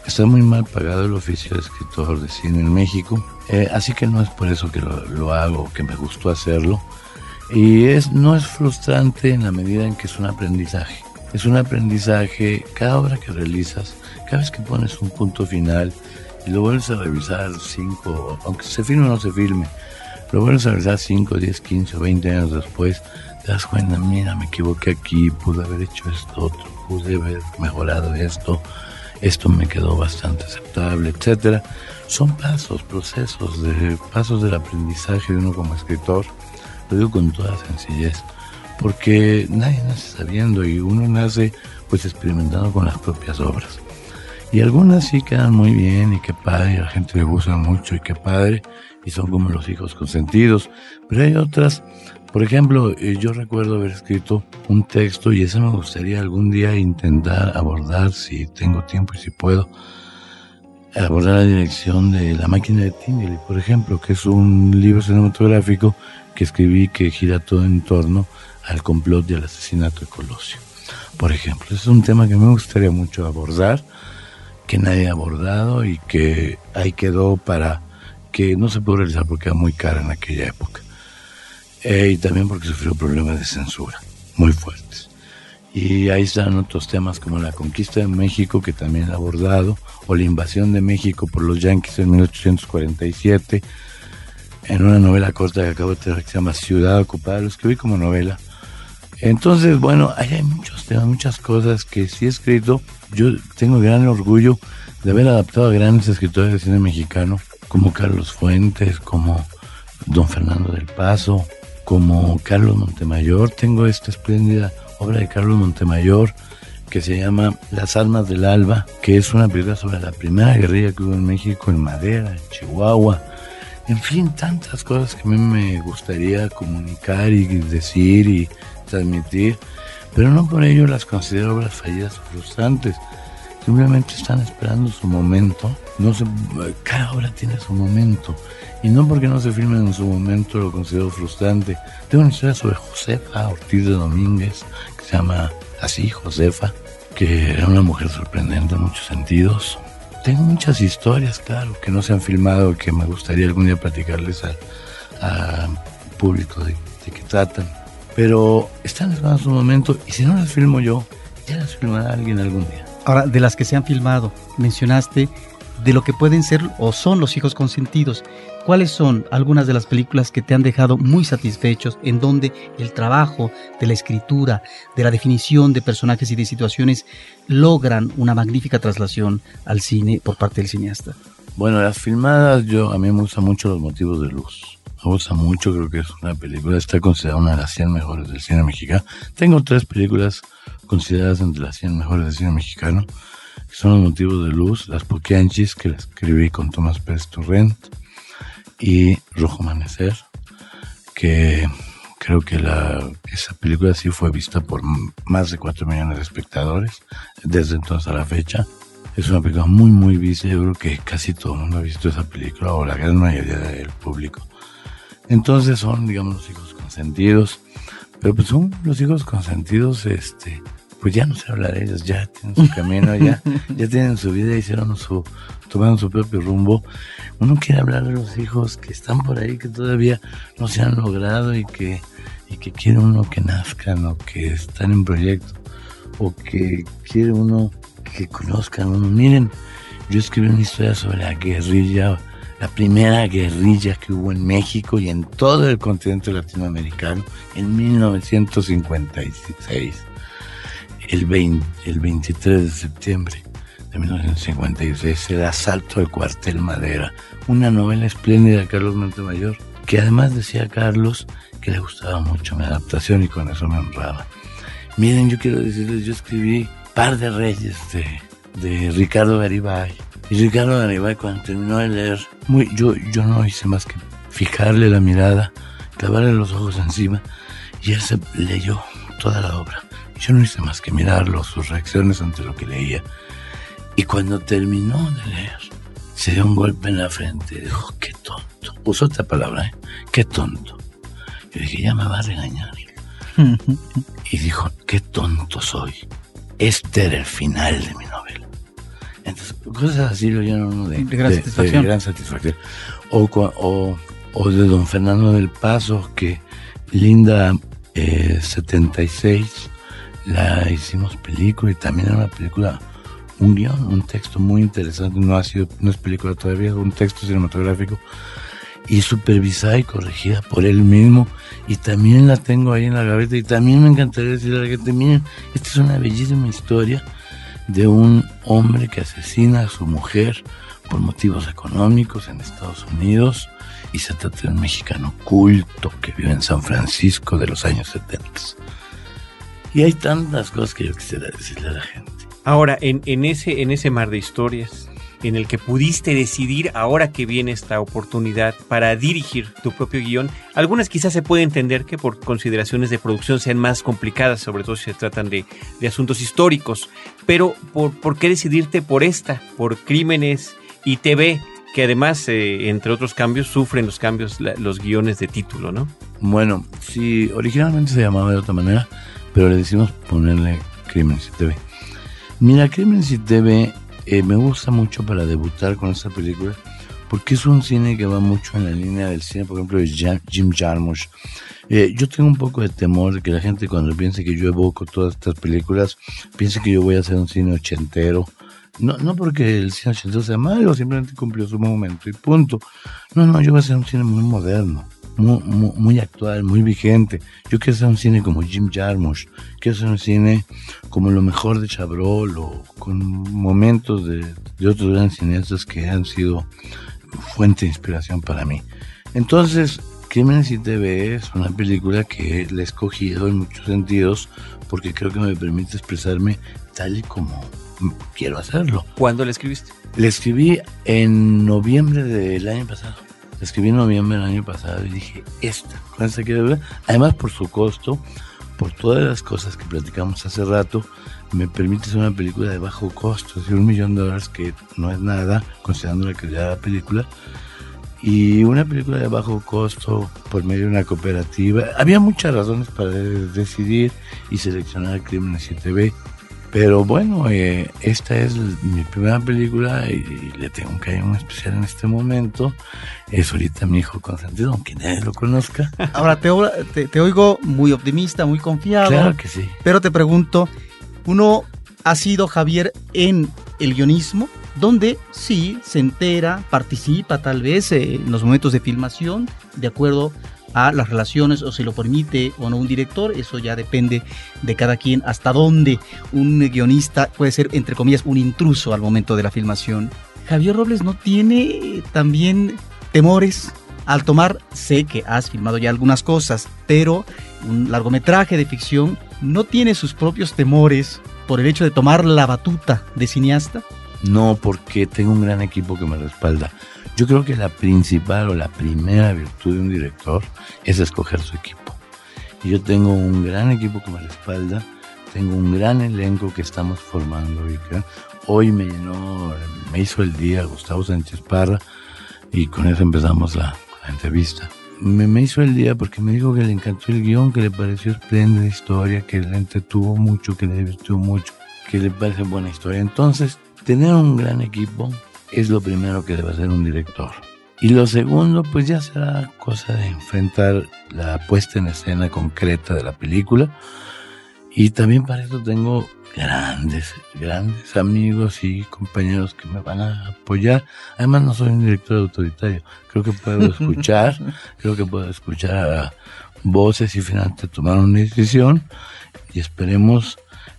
Está muy mal pagado el oficio de escritor de cine en México, eh, así que no es por eso que lo, lo, hago, que me gustó hacerlo. Y es, no es frustrante en la medida en que es un aprendizaje. Es un aprendizaje, cada obra que realizas, cada vez que pones un punto final y lo vuelves a revisar cinco, aunque se filme o no se filme, lo vuelves a revisar 5, 10, 15 o 20 años después, te das cuenta, mira, me equivoqué aquí, pude haber hecho esto otro, pude haber mejorado esto, esto me quedó bastante aceptable, etcétera. Son pasos, procesos, pasos del aprendizaje de uno como escritor. Lo digo con toda sencillez, porque nadie nace sabiendo y uno nace pues experimentando con las propias obras. Y algunas sí quedan muy bien y qué padre, la gente le gusta mucho y qué padre, y son como los hijos consentidos. Pero hay otras, por ejemplo, eh, yo recuerdo haber escrito un texto y ese me gustaría algún día intentar abordar, si tengo tiempo y si puedo, abordar la dirección de La máquina de Tingley, por ejemplo, que es un libro cinematográfico que escribí que gira todo en torno al complot y al asesinato de Colosio. Por ejemplo, es un tema que me gustaría mucho abordar que nadie ha abordado y que ahí quedó para que no se pudo realizar porque era muy cara en aquella época. Eh, y también porque sufrió problemas de censura muy fuertes. Y ahí están otros temas como la conquista de México, que también he abordado, o la invasión de México por los yanquis en 1847, en una novela corta que acabo de tener que se llama Ciudad Ocupada, lo escribí como novela. Entonces, bueno, ahí hay muchos temas, muchas cosas que sí he escrito yo tengo gran orgullo de haber adaptado a grandes escritores de cine mexicano, como Carlos Fuentes, como Don Fernando del Paso, como Carlos Montemayor. Tengo esta espléndida obra de Carlos Montemayor que se llama Las Almas del Alba, que es una película sobre la primera guerrilla que hubo en México, en Madera, en Chihuahua. En fin, tantas cosas que a mí me gustaría comunicar y decir y transmitir pero no por ello las considero obras fallidas o frustrantes. Simplemente están esperando su momento. No se, cada obra tiene su momento. Y no porque no se filmen en su momento lo considero frustrante. Tengo una historia sobre Josefa Ortiz de Domínguez, que se llama así, Josefa, que era una mujer sorprendente en muchos sentidos. Tengo muchas historias, claro, que no se han filmado, que me gustaría algún día platicarles al, público de, de qué tratan pero están en su momento y si no las filmo yo, ya las filmará alguien algún día. Ahora, de las que se han filmado, mencionaste de lo que pueden ser o son los hijos consentidos. ¿Cuáles son algunas de las películas que te han dejado muy satisfechos, en donde el trabajo de la escritura, de la definición de personajes y de situaciones logran una magnífica traslación al cine por parte del cineasta? Bueno, las filmadas, yo a mí me gustan mucho los motivos de luz. Me gusta mucho, creo que es una película, está considerada una de las 100 mejores del cine mexicano. Tengo tres películas consideradas entre las 100 mejores del cine mexicano, que son Los Motivos de Luz, Las Poquianchis, que la escribí con Tomás Pérez Torrent, y Rojo Amanecer, que creo que la, esa película sí fue vista por más de 4 millones de espectadores desde entonces a la fecha. Es una película muy, muy vista. Yo creo que casi todo el mundo ha visto esa película, o la gran mayoría del público. Entonces son, digamos, los hijos consentidos. Pero pues son los hijos consentidos, este, pues ya no se habla de ellos, ya tienen su camino, ya, ya tienen su vida, hicieron su, tomaron su propio rumbo. Uno quiere hablar de los hijos que están por ahí, que todavía no se han logrado y que, y que quiere uno que nazcan o que están en proyecto o que quiere uno que conozcan uno. Miren, yo escribí una historia sobre la guerrilla la primera guerrilla que hubo en México y en todo el continente latinoamericano en 1956, el, el 23 de septiembre de 1956, el asalto al cuartel Madera, una novela espléndida de Carlos Montemayor, que además decía Carlos que le gustaba mucho mi adaptación y con eso me honraba. Miren, yo quiero decirles, yo escribí Par de Reyes de, de Ricardo Garibay, y Ricardo Garibay cuando terminó de leer, muy, yo, yo no hice más que fijarle la mirada, clavarle los ojos encima y él se leyó toda la obra. Yo no hice más que mirarlo, sus reacciones ante lo que leía. Y cuando terminó de leer, se dio un golpe en la frente dijo, qué tonto. Usó otra palabra, ¿eh? Qué tonto. Yo dije, ya me va a regañar. y dijo, qué tonto soy. Este era el final de mi novela. Entonces, cosas así lo llenan uno de, De gran satisfacción. gran satisfacción. O, o, o de don Fernando del Paso, que Linda eh, 76 la hicimos película y también era una película, un guion, un texto muy interesante, no ha sido, no es película todavía, un texto cinematográfico y supervisada y corregida por él mismo y también la tengo ahí en la gaveta y también me encantaría decirle a la gente, miren, esta es una bellísima historia de un hombre que asesina a su mujer por motivos económicos en Estados Unidos y se trata de un mexicano culto que vive en San Francisco de los años 70. Y hay tantas cosas que yo quisiera decirle a la gente. Ahora, en, en ese, en ese mar de historias, en el que pudiste decidir ahora que viene esta oportunidad para dirigir tu propio guion, algunas quizás se puede entender que por consideraciones de producción sean más complicadas, sobre todo si se tratan de, de asuntos históricos, pero ¿por, ¿por qué decidirte por esta, por Crímenes y TV, que además, eh, entre otros cambios, sufren los cambios los guiones de título, ¿no? Bueno, sí, originalmente se llamaba de otra manera, pero le decimos ponerle Crímenes y TV. Mira, Crímenes y TV eh, me gusta mucho para debutar con esta película, porque es un cine que va mucho en la línea del cine, por ejemplo, de Jim Jarmusch. Eh, yo tengo un poco de temor de que la gente cuando piense que yo evoco todas estas películas, piense que yo voy a hacer un cine ochentero. No, no porque el cine ochentero sea malo, simplemente cumplió su momento y punto. No, no, yo voy a hacer un cine muy moderno, muy, muy, muy actual, muy vigente. Yo quiero hacer un cine como Jim Jarmusch, quiero hacer un cine como lo mejor de Chabrol o con momentos de, de otros grandes cineastas que han sido fuente de inspiración para mí. Entonces, Crímenes y TV es una película que la he escogido en muchos sentidos porque creo que me permite expresarme tal y como quiero hacerlo. ¿Cuándo la escribiste? La escribí en noviembre del año pasado. Escribí en noviembre del año pasado y dije, esta, con esta quiero ver. Además, por su costo, por todas las cosas que platicamos hace rato, me permite hacer una película de bajo costo, es decir, un millón de dólares que no es nada, considerando la calidad de la película. Y una película de bajo costo por medio de una cooperativa. Había muchas razones para decidir y seleccionar Crímenes y TV. Pero bueno, eh, esta es mi primera película y, y le tengo un cariño muy especial en este momento. Es ahorita mi hijo consentido, aunque nadie lo conozca. Ahora te- te oigo muy optimista, muy confiado, Claro que sí. pero te pregunto, uno ha sido Javier en el guionismo, donde sí se entera, participa tal vez eh, en los momentos de filmación, de acuerdo a las relaciones o si lo permite o no un director, eso ya depende de cada quien, hasta dónde un guionista puede ser, entre comillas, un intruso al momento de la filmación. Javier Robles no tiene también temores al tomar, sé que has filmado ya algunas cosas, pero un largometraje de ficción no tiene sus propios temores por el hecho de tomar la batuta de cineasta. No, porque tengo un gran equipo que me respalda. Yo creo que la principal o la primera virtud de un director es escoger su equipo. Y yo tengo un gran equipo que me respalda, tengo un gran elenco que estamos formando que hoy me llenó, me hizo el día Gustavo Sánchez Parra y con eso empezamos la, la entrevista. Me, me hizo el día porque me dijo que le encantó el guion, que le pareció espléndida historia, que le entretuvo mucho, que le divirtió mucho, que le parece buena historia. Entonces, tener un gran equipo es lo primero que debe hacer un director. Y lo segundo, pues ya será cosa de enfrentar la puesta en escena concreta de la película. Y también para eso tengo grandes, grandes amigos y compañeros que me van a apoyar. Además no soy un director autoritario. Creo que puedo escuchar, creo que puedo escuchar a voces y finalmente tomar una decisión. Y esperemos,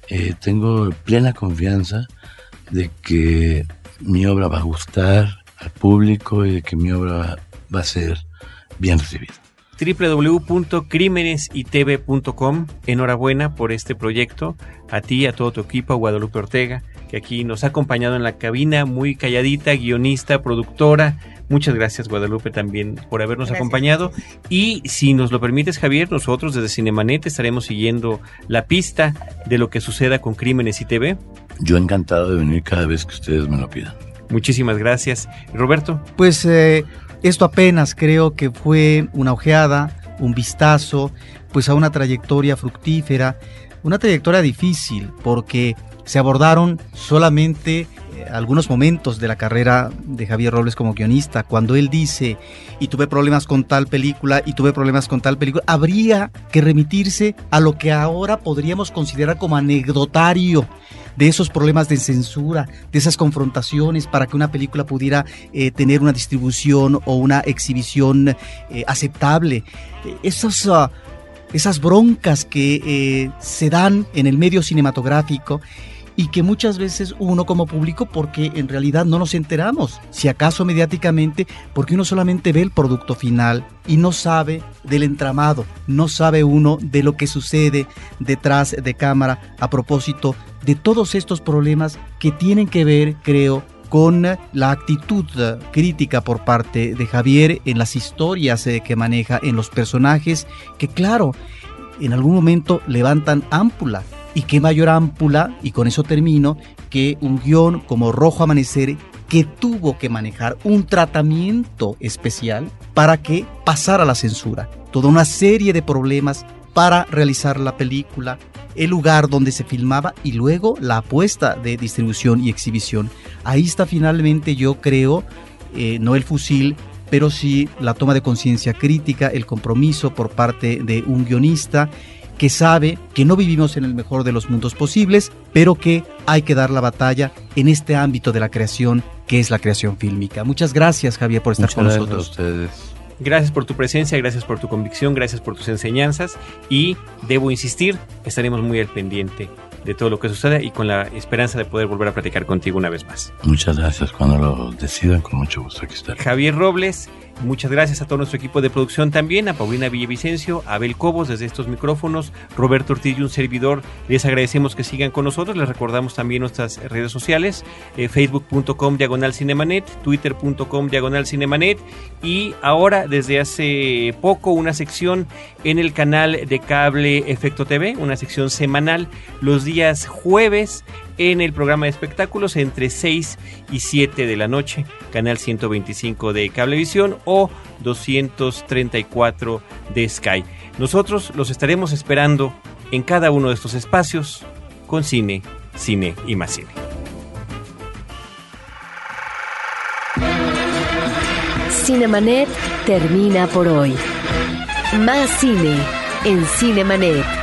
eh, tengo plena confianza de que mi obra va a gustar al público y de que mi obra va a ser bien recibida www.crímenesitv.com. Enhorabuena por este proyecto. A ti, a todo tu equipo, a Guadalupe Ortega, que aquí nos ha acompañado en la cabina, muy calladita, guionista, productora. Muchas gracias, Guadalupe, también por habernos Gracias. acompañado. Y si nos lo permites, Javier, nosotros desde Cinemanet estaremos siguiendo la pista de lo que suceda con Crímenes y TV. Yo encantado de venir cada vez que ustedes me lo pidan. Muchísimas gracias. Roberto, Pues eh, esto apenas creo que fue una ojeada, un vistazo, pues a una trayectoria fructífera, una trayectoria difícil porque se abordaron solamente algunos momentos de la carrera de Javier Robles como guionista, cuando él dice, y tuve problemas con tal película, y tuve problemas con tal película, habría que remitirse a lo que ahora podríamos considerar como anecdotario de esos problemas de censura, de esas confrontaciones para que una película pudiera eh, tener una distribución o una exhibición eh, aceptable. Esos, ah, esas broncas que eh, se dan en el medio cinematográfico y que muchas veces uno como público, porque en realidad no nos enteramos, si acaso mediáticamente, porque uno solamente ve el producto final y no sabe del entramado, no sabe uno de lo que sucede detrás de cámara a propósito de todos estos problemas que tienen que ver, creo, con la actitud crítica por parte de Javier en las historias eh, que maneja, en los personajes, que claro, en algún momento levantan ámpula y qué mayor ámpula, y con eso termino, que un guion como Rojo Amanecer que tuvo que manejar un tratamiento especial para que pasara la censura. Toda una serie de problemas para realizar la película, el lugar donde se filmaba y luego la apuesta de distribución y exhibición. Ahí está finalmente, yo creo, eh, no el fusil, pero sí la toma de conciencia crítica, el compromiso por parte de un guionista que sabe que no vivimos en el mejor de los mundos posibles, pero que hay que dar la batalla en este ámbito de la creación que es la creación fílmica. Muchas gracias Javier por estar con nosotros. ustedes. Gracias por tu presencia, gracias por tu convicción, gracias por tus enseñanzas y debo insistir, estaremos muy al pendiente de todo lo que suceda y con la esperanza de poder volver a platicar contigo una vez más. Muchas gracias. Cuando lo decidan, con mucho gusto aquí estaré. Javier Robles, Muchas gracias a todo nuestro equipo de producción también, a Paulina Villavicencio, a Abel Cobos desde estos micrófonos, Roberto Ortiz un servidor. Les agradecemos que sigan con nosotros. Les recordamos también nuestras redes sociales, eh, facebook.com diagonal cinemanet, twitter.com diagonal cinemanet y ahora desde hace poco una sección en el canal de cable Efecto TV, una sección semanal los días jueves en el programa de espectáculos entre 6 y 7 de la noche, canal 125 de Cablevisión o 234 de Sky. Nosotros los estaremos esperando en cada uno de estos espacios con cine, cine y más cine. Cinemanet termina por hoy. Más cine en Cinemanet.